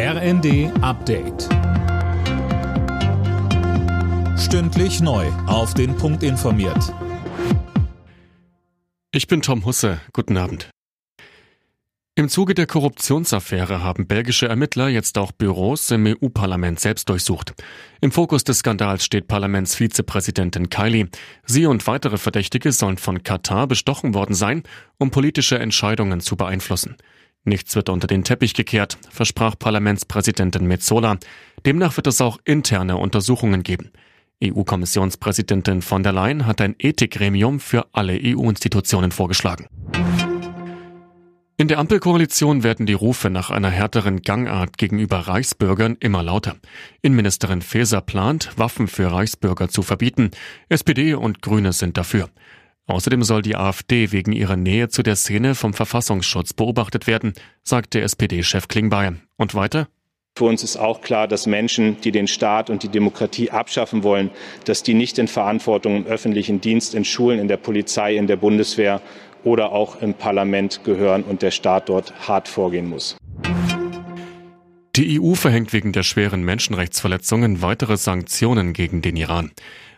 RND Update. Stündlich neu. Auf den Punkt informiert. Ich bin Tom Husse. Guten Abend. Im Zuge der Korruptionsaffäre haben belgische Ermittler jetzt auch Büros im EU-Parlament selbst durchsucht. Im Fokus des Skandals steht Parlamentsvizepräsidentin Kylie. Sie und weitere Verdächtige sollen von Katar bestochen worden sein, um politische Entscheidungen zu beeinflussen. Nichts wird unter den Teppich gekehrt, versprach Parlamentspräsidentin Metzola. Demnach wird es auch interne Untersuchungen geben. EU-Kommissionspräsidentin von der Leyen hat ein Ethikgremium für alle EU-Institutionen vorgeschlagen. In der Ampelkoalition werden die Rufe nach einer härteren Gangart gegenüber Reichsbürgern immer lauter. Innenministerin Faeser plant, Waffen für Reichsbürger zu verbieten. SPD und Grüne sind dafür. Außerdem soll die AfD wegen ihrer Nähe zu der Szene vom Verfassungsschutz beobachtet werden, sagte SPD-Chef Klingbeil. Und weiter? Für uns ist auch klar, dass Menschen, die den Staat und die Demokratie abschaffen wollen, dass die nicht in Verantwortung im öffentlichen Dienst, in Schulen, in der Polizei, in der Bundeswehr oder auch im Parlament gehören und der Staat dort hart vorgehen muss. Die EU verhängt wegen der schweren Menschenrechtsverletzungen weitere Sanktionen gegen den Iran.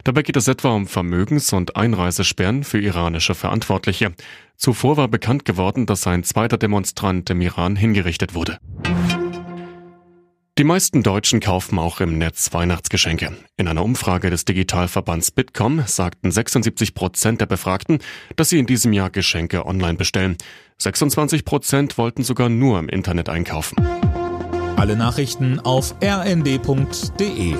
Dabei geht es etwa um Vermögens- und Einreisesperren für iranische Verantwortliche. Zuvor war bekannt geworden, dass ein zweiter Demonstrant im Iran hingerichtet wurde. Die meisten Deutschen kaufen auch im Netz Weihnachtsgeschenke. In einer Umfrage des Digitalverbands Bitkom sagten 76 Prozent der Befragten, dass sie in diesem Jahr Geschenke online bestellen. 26 Prozent wollten sogar nur im Internet einkaufen. Alle Nachrichten auf rnd.de